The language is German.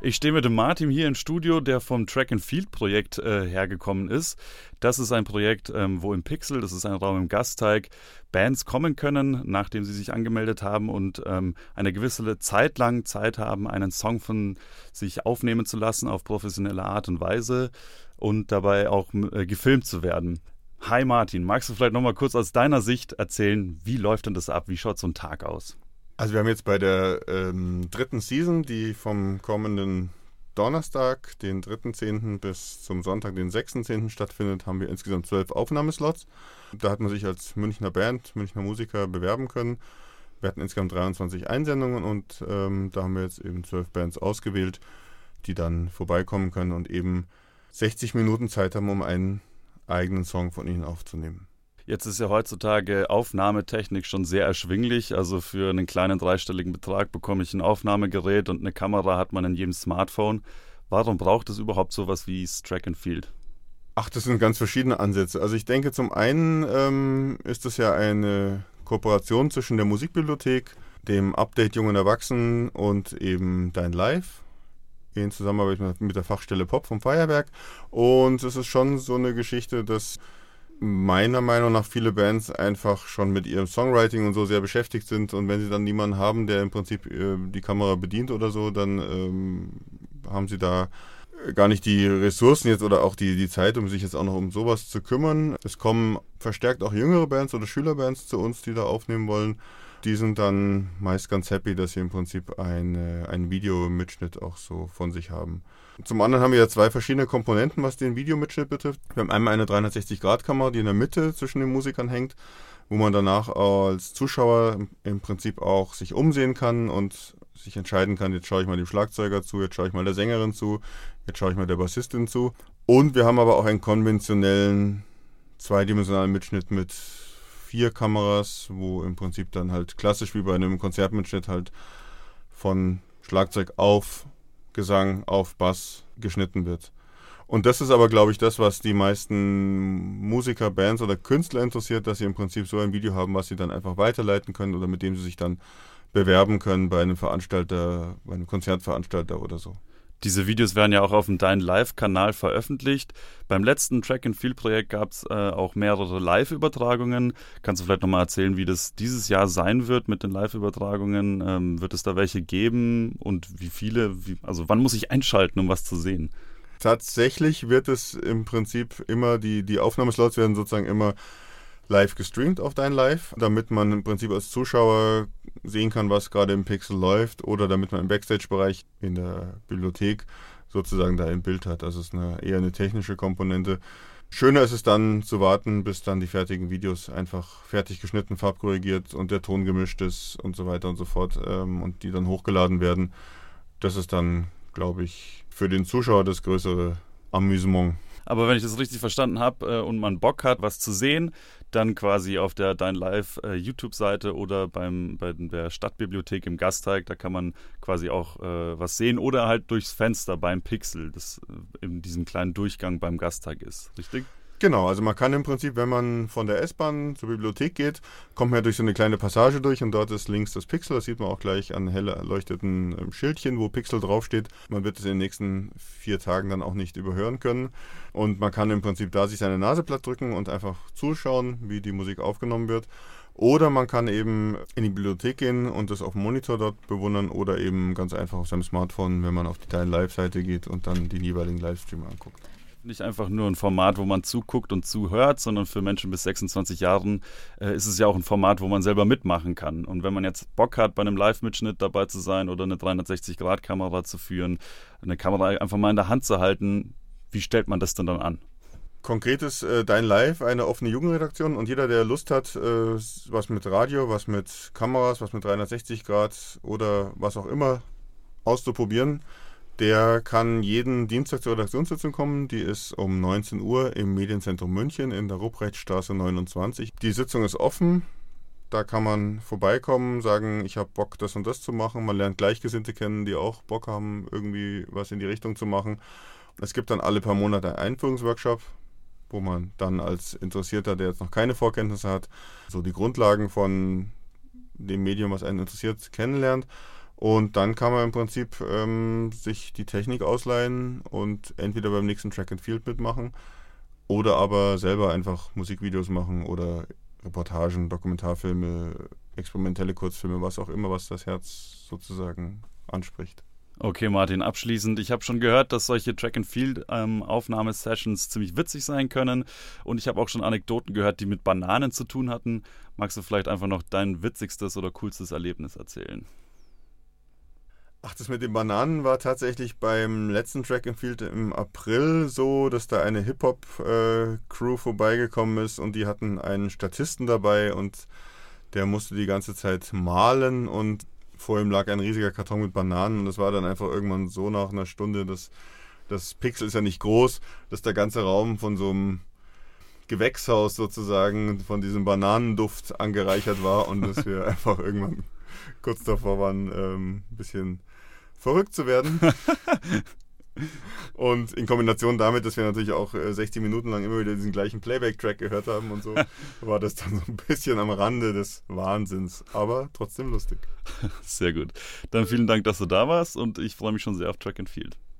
Ich stehe mit dem Martin hier im Studio, der vom Track and Field Projekt äh, hergekommen ist. Das ist ein Projekt, ähm, wo im Pixel, das ist ein Raum im Gasteig, Bands kommen können, nachdem sie sich angemeldet haben und ähm, eine gewisse Zeit lang Zeit haben, einen Song von sich aufnehmen zu lassen auf professionelle Art und Weise und dabei auch äh, gefilmt zu werden. Hi Martin, magst du vielleicht nochmal kurz aus deiner Sicht erzählen, wie läuft denn das ab? Wie schaut so ein Tag aus? Also wir haben jetzt bei der ähm, dritten Season, die vom kommenden Donnerstag, den 3.10. bis zum Sonntag, den 6.10. stattfindet, haben wir insgesamt zwölf Aufnahmeslots. Da hat man sich als Münchner Band, Münchner Musiker bewerben können. Wir hatten insgesamt 23 Einsendungen und ähm, da haben wir jetzt eben zwölf Bands ausgewählt, die dann vorbeikommen können und eben 60 Minuten Zeit haben, um einen eigenen Song von ihnen aufzunehmen. Jetzt ist ja heutzutage Aufnahmetechnik schon sehr erschwinglich. Also für einen kleinen dreistelligen Betrag bekomme ich ein Aufnahmegerät und eine Kamera hat man in jedem Smartphone. Warum braucht es überhaupt sowas wie Track and Field? Ach, das sind ganz verschiedene Ansätze. Also ich denke, zum einen ähm, ist das ja eine Kooperation zwischen der Musikbibliothek, dem Update Jungen Erwachsenen und eben Dein Live in Zusammenarbeit mit der Fachstelle Pop vom Feuerwerk. Und es ist schon so eine Geschichte, dass meiner Meinung nach viele Bands einfach schon mit ihrem Songwriting und so sehr beschäftigt sind und wenn sie dann niemanden haben, der im Prinzip äh, die Kamera bedient oder so, dann ähm, haben sie da gar nicht die Ressourcen jetzt oder auch die, die Zeit, um sich jetzt auch noch um sowas zu kümmern. Es kommen verstärkt auch jüngere Bands oder Schülerbands zu uns, die da aufnehmen wollen. Die sind dann meist ganz happy, dass sie im Prinzip ein, ein Videomitschnitt auch so von sich haben. Zum anderen haben wir ja zwei verschiedene Komponenten, was den Videomitschnitt betrifft. Wir haben einmal eine 360-Grad-Kamera, die in der Mitte zwischen den Musikern hängt, wo man danach als Zuschauer im Prinzip auch sich umsehen kann und sich entscheiden kann, jetzt schaue ich mal dem Schlagzeuger zu, jetzt schaue ich mal der Sängerin zu, jetzt schaue ich mal der Bassistin zu. Und wir haben aber auch einen konventionellen zweidimensionalen Mitschnitt mit vier Kameras, wo im Prinzip dann halt klassisch wie bei einem Konzertmitschnitt halt von Schlagzeug auf Gesang auf Bass geschnitten wird. Und das ist aber, glaube ich, das, was die meisten Musiker, Bands oder Künstler interessiert, dass sie im Prinzip so ein Video haben, was sie dann einfach weiterleiten können oder mit dem sie sich dann bewerben können bei einem Veranstalter, bei einem Konzertveranstalter oder so. Diese Videos werden ja auch auf dem Dein Live-Kanal veröffentlicht. Beim letzten Track and Field Projekt gab es äh, auch mehrere Live-Übertragungen. Kannst du vielleicht nochmal erzählen, wie das dieses Jahr sein wird mit den Live-Übertragungen? Ähm, wird es da welche geben und wie viele? Wie, also wann muss ich einschalten, um was zu sehen? Tatsächlich wird es im Prinzip immer, die, die Aufnahmeslots werden sozusagen immer live gestreamt auf dein Live, damit man im Prinzip als Zuschauer sehen kann, was gerade im Pixel läuft oder damit man im Backstage-Bereich in der Bibliothek sozusagen da im Bild hat. Das ist eine, eher eine technische Komponente. Schöner ist es dann zu warten, bis dann die fertigen Videos einfach fertig geschnitten, farbkorrigiert und der Ton gemischt ist und so weiter und so fort ähm, und die dann hochgeladen werden. Das ist dann, glaube ich, für den Zuschauer das größere Amüsement. Aber wenn ich das richtig verstanden habe äh, und man Bock hat, was zu sehen, dann quasi auf der Dein Live äh, YouTube-Seite oder beim, bei der Stadtbibliothek im Gasteig, da kann man quasi auch äh, was sehen oder halt durchs Fenster beim Pixel, das äh, in diesem kleinen Durchgang beim Gasteig ist, richtig? Genau, also man kann im Prinzip, wenn man von der S-Bahn zur Bibliothek geht, kommt man ja durch so eine kleine Passage durch und dort ist links das Pixel. Das sieht man auch gleich an hell erleuchteten ähm, Schildchen, wo Pixel draufsteht. Man wird es in den nächsten vier Tagen dann auch nicht überhören können. Und man kann im Prinzip da sich seine Nase platt drücken und einfach zuschauen, wie die Musik aufgenommen wird. Oder man kann eben in die Bibliothek gehen und das auf dem Monitor dort bewundern oder eben ganz einfach auf seinem Smartphone, wenn man auf die Dein Live-Seite geht und dann den jeweiligen Livestream anguckt nicht einfach nur ein Format, wo man zuguckt und zuhört, sondern für Menschen bis 26 Jahren äh, ist es ja auch ein Format, wo man selber mitmachen kann. Und wenn man jetzt Bock hat, bei einem Live-Mitschnitt dabei zu sein oder eine 360-Grad-Kamera zu führen, eine Kamera einfach mal in der Hand zu halten, wie stellt man das denn dann an? Konkret ist äh, Dein Live eine offene Jugendredaktion und jeder, der Lust hat, äh, was mit Radio, was mit Kameras, was mit 360 Grad oder was auch immer auszuprobieren, der kann jeden Dienstag zur Redaktionssitzung kommen. Die ist um 19 Uhr im Medienzentrum München in der Ruprechtstraße 29. Die Sitzung ist offen. Da kann man vorbeikommen, sagen, ich habe Bock, das und das zu machen. Man lernt Gleichgesinnte kennen, die auch Bock haben, irgendwie was in die Richtung zu machen. Es gibt dann alle paar Monate einen Einführungsworkshop, wo man dann als Interessierter, der jetzt noch keine Vorkenntnisse hat, so die Grundlagen von dem Medium, was einen interessiert, kennenlernt. Und dann kann man im Prinzip ähm, sich die Technik ausleihen und entweder beim nächsten Track and Field mitmachen oder aber selber einfach Musikvideos machen oder Reportagen, Dokumentarfilme, experimentelle Kurzfilme, was auch immer, was das Herz sozusagen anspricht. Okay, Martin, abschließend. Ich habe schon gehört, dass solche Track-and-Field-Aufnahmesessions ähm, ziemlich witzig sein können. Und ich habe auch schon Anekdoten gehört, die mit Bananen zu tun hatten. Magst du vielleicht einfach noch dein witzigstes oder coolstes Erlebnis erzählen? Ach, das mit den Bananen war tatsächlich beim letzten Track and Field im April so, dass da eine Hip-Hop-Crew äh, vorbeigekommen ist und die hatten einen Statisten dabei und der musste die ganze Zeit malen und vor ihm lag ein riesiger Karton mit Bananen und das war dann einfach irgendwann so nach einer Stunde, dass das Pixel ist ja nicht groß, dass der ganze Raum von so einem Gewächshaus sozusagen von diesem Bananenduft angereichert war und dass wir einfach irgendwann kurz davor waren, ähm, ein bisschen verrückt zu werden. Und in Kombination damit, dass wir natürlich auch 60 äh, Minuten lang immer wieder diesen gleichen Playback-Track gehört haben und so, war das dann so ein bisschen am Rande des Wahnsinns, aber trotzdem lustig. Sehr gut. Dann vielen Dank, dass du da warst und ich freue mich schon sehr auf Track and Field.